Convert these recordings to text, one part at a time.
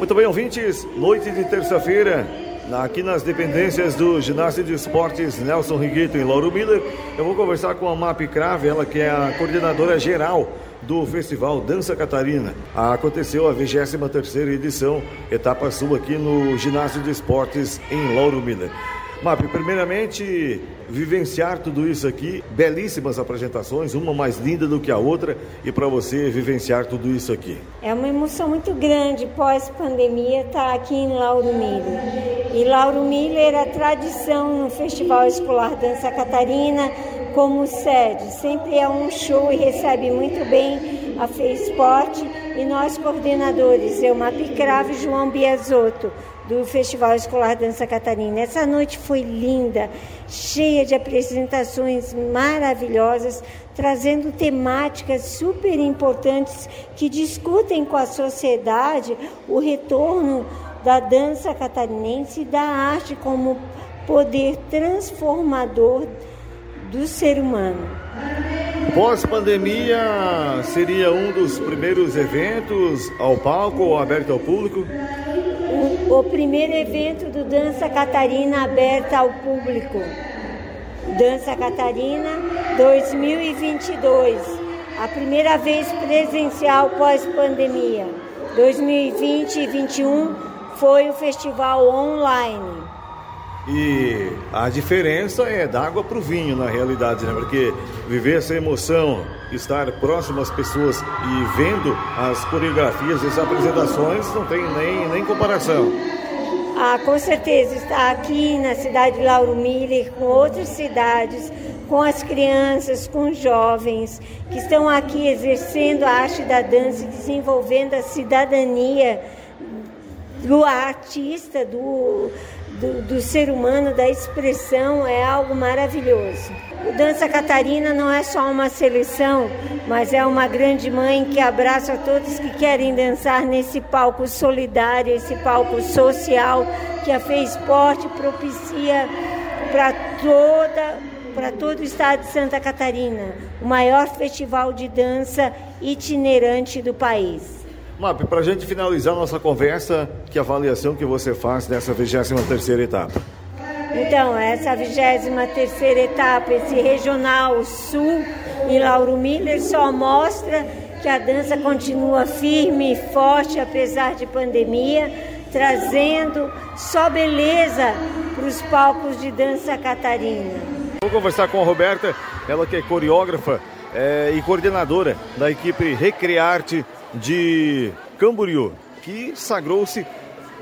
Muito bem, ouvintes, noite de terça-feira, aqui nas dependências do Ginásio de Esportes Nelson Rigueto em Lauro Miller, eu vou conversar com a MAP Crave, ela que é a coordenadora geral do Festival Dança Catarina. Aconteceu a 23 edição, etapa sul aqui no Ginásio de Esportes em Lauro Miller. MAP, primeiramente, vivenciar tudo isso aqui, belíssimas apresentações, uma mais linda do que a outra, e para você vivenciar tudo isso aqui. É uma emoção muito grande pós-pandemia estar tá aqui em Lauro Miller. E Lauro Miller é tradição no Festival Escolar Dança Catarina como sede. Sempre é um show e recebe muito bem a Fê Esporte e nós coordenadores, eu, Mapicrave e João Biasotto do Festival Escolar Dança Catarina. Essa noite foi linda, cheia de apresentações maravilhosas, trazendo temáticas super importantes que discutem com a sociedade o retorno da dança catarinense e da arte como poder transformador do ser humano. Pós-pandemia, seria um dos primeiros eventos ao palco ou aberto ao público? o primeiro evento do Dança Catarina aberta ao público. Dança Catarina 2022. A primeira vez presencial pós-pandemia. 2020 e 2021 foi o festival online. E a diferença é da água para o vinho, na realidade, né? Porque viver essa emoção, estar próximo às pessoas e vendo as coreografias, as apresentações, não tem nem, nem comparação. Ah, com certeza, estar aqui na cidade de Lauro Miller, com outras cidades, com as crianças, com os jovens que estão aqui exercendo a arte da dança e desenvolvendo a cidadania do artista, do, do, do, ser humano, da expressão, é algo maravilhoso. O Dança Catarina não é só uma seleção, mas é uma grande mãe que abraça todos que querem dançar nesse palco solidário, esse palco social que a Fez Esporte propicia para toda para todo o estado de Santa Catarina, o maior festival de dança itinerante do país. Map, para a gente finalizar nossa conversa, que avaliação que você faz dessa 23 etapa? Então, essa 23 etapa, esse Regional Sul em Lauro Miller só mostra que a dança continua firme e forte apesar de pandemia, trazendo só beleza para os palcos de dança catarina. Vou conversar com a Roberta, ela que é coreógrafa é, e coordenadora da equipe Recrearte de Camboriú, que sagrou-se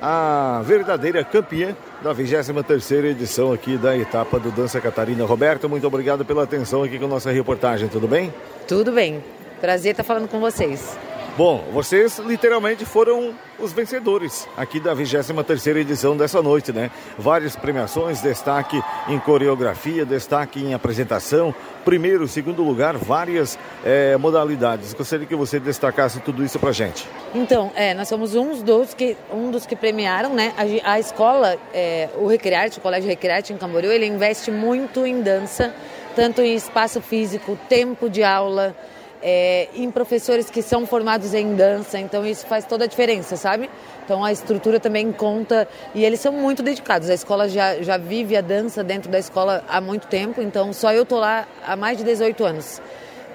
a verdadeira campeã da 23ª edição aqui da etapa do Dança Catarina. Roberta, muito obrigado pela atenção aqui com nossa reportagem, tudo bem? Tudo bem. Prazer estar falando com vocês. Bom, vocês literalmente foram os vencedores aqui da 23ª edição dessa noite, né? Várias premiações, destaque em coreografia, destaque em apresentação, primeiro, segundo lugar, várias é, modalidades. Gostaria que você destacasse tudo isso pra gente. Então, é, nós somos um dos que, um dos que premiaram, né? A, a escola, é, o Recrearte, o Colégio Recrearte em Camboriú, ele investe muito em dança, tanto em espaço físico, tempo de aula, é, em professores que são formados em dança, então isso faz toda a diferença, sabe? Então a estrutura também conta e eles são muito dedicados. A escola já, já vive a dança dentro da escola há muito tempo, então só eu tô lá há mais de 18 anos.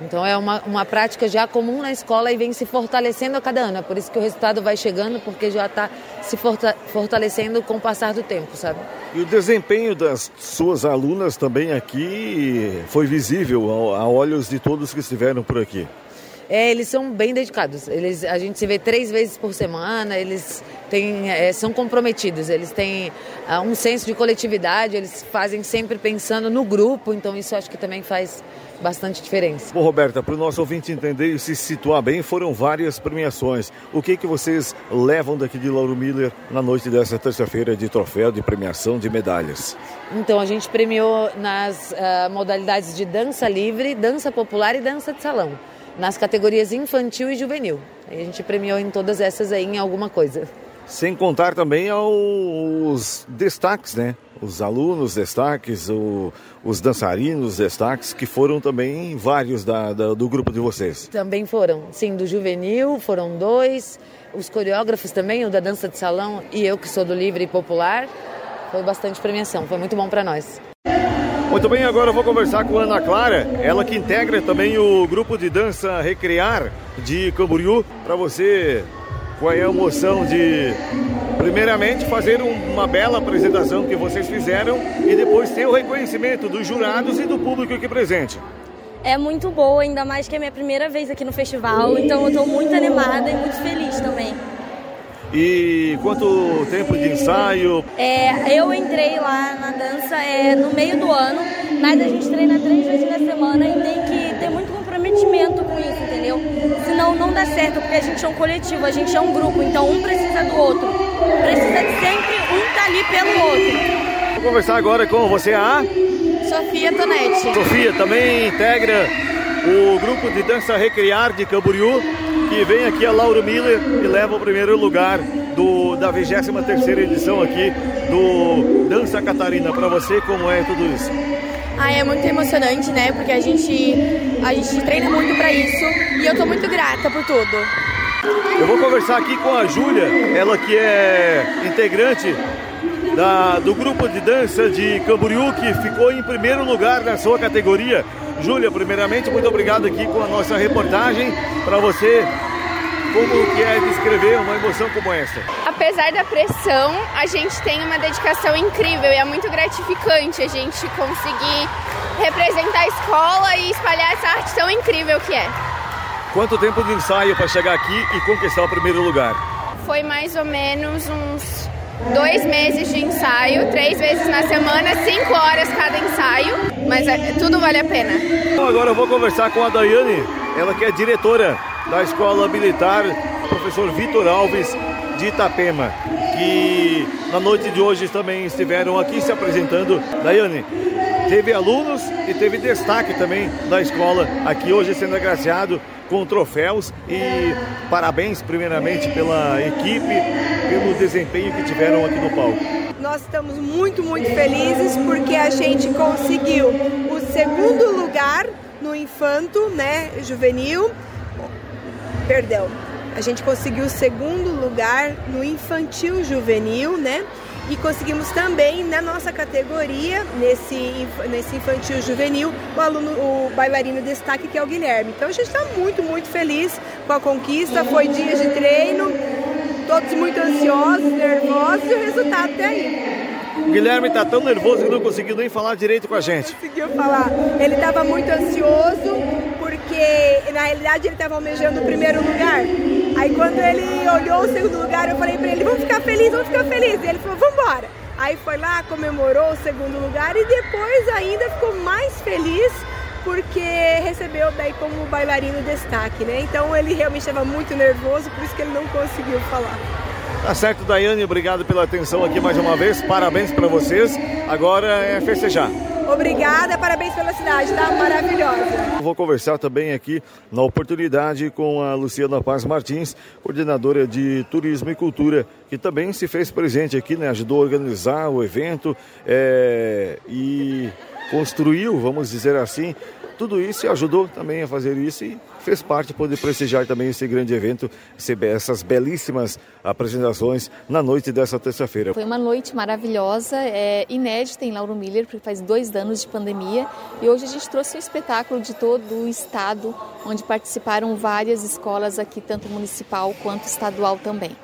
Então é uma, uma prática já comum na escola e vem se fortalecendo a cada ano. É por isso que o resultado vai chegando, porque já está se fortalecendo com o passar do tempo, sabe? E o desempenho das suas alunas também aqui foi visível a olhos de todos que estiveram por aqui. É, eles são bem dedicados. Eles, a gente se vê três vezes por semana. Eles têm, é, são comprometidos. Eles têm uh, um senso de coletividade. Eles fazem sempre pensando no grupo. Então isso acho que também faz bastante diferença. Bom, Roberta, para o nosso ouvinte entender e se situar bem, foram várias premiações. O que que vocês levam daqui de Lauro Miller na noite dessa terça-feira de troféu, de premiação, de medalhas? Então, a gente premiou nas uh, modalidades de dança livre, dança popular e dança de salão nas categorias infantil e juvenil. A gente premiou em todas essas aí em alguma coisa. Sem contar também aos destaques, né? os alunos destaques, o, os dançarinos destaques, que foram também vários da, da, do grupo de vocês. Também foram, sim, do juvenil, foram dois, os coreógrafos também, o da dança de salão e eu que sou do livre e popular. Foi bastante premiação, foi muito bom para nós. Muito bem, agora eu vou conversar com Ana Clara, ela que integra também o grupo de dança Recrear de Camboriú. Para você, qual é a emoção de, primeiramente, fazer uma bela apresentação que vocês fizeram e depois ter o reconhecimento dos jurados e do público aqui presente? É muito boa, ainda mais que é minha primeira vez aqui no festival, então eu estou muito animada e muito feliz também. E quanto tempo de ensaio? É, eu entrei lá na dança é, no meio do ano, mas a gente treina três vezes na semana e tem que ter muito comprometimento com isso, entendeu? Senão não dá certo, porque a gente é um coletivo, a gente é um grupo, então um precisa do outro. Precisa de sempre um tá ali pelo outro. Vou conversar agora com você, a Sofia Tonetti. Sofia também integra o grupo de dança Recriar de Camboriú que vem aqui a Lauro Miller e leva o primeiro lugar do, da 23 edição aqui do Dança Catarina. Para você, como é tudo isso? Ah, é muito emocionante, né? Porque a gente, a gente treina muito para isso e eu tô muito grata por tudo. Eu vou conversar aqui com a Júlia, ela que é integrante da, do grupo de dança de Camboriú, que ficou em primeiro lugar na sua categoria. Júlia, primeiramente, muito obrigado aqui com a nossa reportagem. Para você, como que é descrever uma emoção como essa? Apesar da pressão, a gente tem uma dedicação incrível e é muito gratificante a gente conseguir representar a escola e espalhar essa arte tão incrível que é. Quanto tempo de ensaio para chegar aqui e conquistar o primeiro lugar? Foi mais ou menos uns dois meses de ensaio, três vezes na semana, cinco horas cada ensaio, mas é, tudo vale a pena. Bom, agora eu vou conversar com a Daiane, ela que é diretora da Escola Militar, professor Vitor Alves de Itapema, que na noite de hoje também estiveram aqui se apresentando. Daiane, teve alunos e teve destaque também da escola aqui hoje sendo agraciado com troféus e parabéns primeiramente pela equipe, pelo desempenho que tiveram aqui no palco. Nós estamos muito, muito felizes porque a gente conseguiu o segundo lugar no infanto, né, juvenil. Perdão. A gente conseguiu o segundo lugar no infantil juvenil, né? e conseguimos também na nossa categoria, nesse, nesse infantil juvenil, o aluno, o bailarino destaque que é o Guilherme. Então a gente está muito, muito feliz com a conquista, foi dias de treino, todos muito ansiosos, nervosos e o resultado está aí. O Guilherme está tão nervoso que não conseguiu nem falar direito com a gente. Não conseguiu falar. Ele estava muito ansioso porque na realidade ele estava almejando o primeiro lugar. Aí quando ele olhou o segundo lugar, eu falei para ele, vamos ficar felizes, vamos ficar felizes. E ele falou, vamos embora. Aí foi lá, comemorou o segundo lugar e depois ainda ficou mais feliz porque recebeu daí como bailarino destaque, né? Então ele realmente estava muito nervoso, por isso que ele não conseguiu falar. Tá certo, Daiane, obrigado pela atenção aqui mais uma vez. Parabéns para vocês. Agora é festejar. Obrigada, parabéns pela cidade, tá maravilhosa. Vou conversar também aqui na oportunidade com a Luciana Paz Martins, coordenadora de Turismo e Cultura, que também se fez presente aqui, né? Ajudou a organizar o evento é, e construiu, vamos dizer assim, tudo isso ajudou também a fazer isso e fez parte poder prestigiar também esse grande evento, essas belíssimas apresentações na noite dessa terça-feira. Foi uma noite maravilhosa, é, inédita em Lauro Miller, porque faz dois anos de pandemia e hoje a gente trouxe um espetáculo de todo o estado, onde participaram várias escolas aqui, tanto municipal quanto estadual também.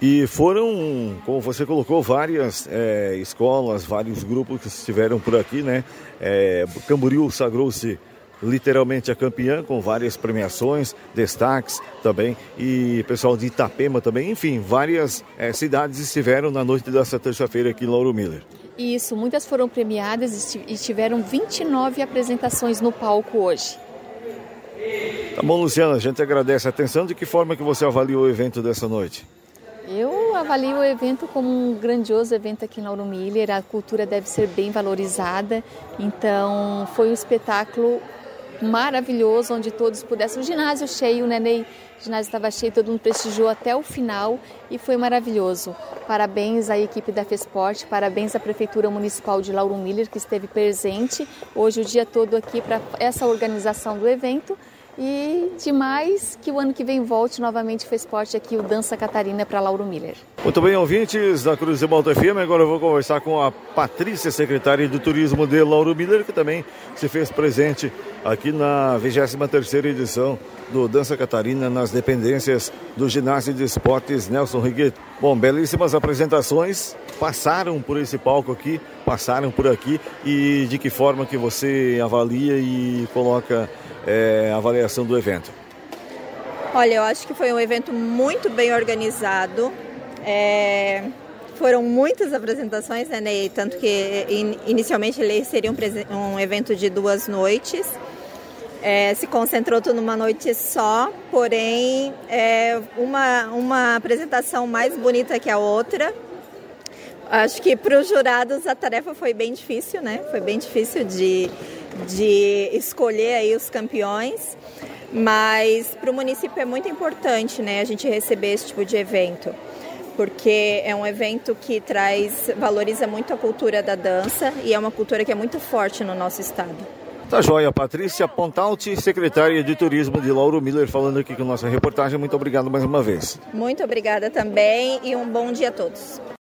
E foram, como você colocou, várias é, escolas, vários grupos que estiveram por aqui, né? É, Camboriú sagrou-se literalmente a campeã com várias premiações, destaques também e pessoal de Itapema também, enfim, várias é, cidades estiveram na noite dessa terça-feira aqui em Lauro Miller. Isso, muitas foram premiadas e tiveram 29 apresentações no palco hoje. Tá bom, Luciana, a gente agradece a atenção. De que forma que você avaliou o evento dessa noite? Eu avalio o evento como um grandioso evento aqui na Lauro Miller. A cultura deve ser bem valorizada. Então, foi um espetáculo maravilhoso, onde todos pudessem. O ginásio cheio, né, Ney? O ginásio estava cheio, todo mundo prestigiou até o final e foi maravilhoso. Parabéns à equipe da FESPORT, parabéns à Prefeitura Municipal de Lauro Miller, que esteve presente hoje o dia todo aqui para essa organização do evento. E demais que o ano que vem volte novamente o esporte aqui, o Dança Catarina para Lauro Miller. Muito bem, ouvintes da Cruz de Malta FM. Agora eu vou conversar com a Patrícia, secretária do Turismo de Lauro Miller, que também se fez presente aqui na 23 edição do Dança Catarina nas dependências do Ginásio de Esportes Nelson Riguet. Bom, belíssimas apresentações passaram por esse palco aqui, passaram por aqui e de que forma que você avalia e coloca é, avaliação do evento? Olha, eu acho que foi um evento muito bem organizado. É, foram muitas apresentações, né, Ney? Tanto que in, inicialmente ele seria um, um, evento de duas noites. É, se concentrou tudo numa noite só, porém é uma, uma apresentação mais bonita que a outra. Acho que para os jurados a tarefa foi bem difícil, né? Foi bem difícil de, de escolher aí os campeões, mas para o município é muito importante, né, a gente receber esse tipo de evento, porque é um evento que traz, valoriza muito a cultura da dança e é uma cultura que é muito forte no nosso estado. Tá joia, Patrícia Pontalti, secretária de Turismo de Lauro Miller, falando aqui com nossa reportagem. Muito obrigado mais uma vez. Muito obrigada também e um bom dia a todos.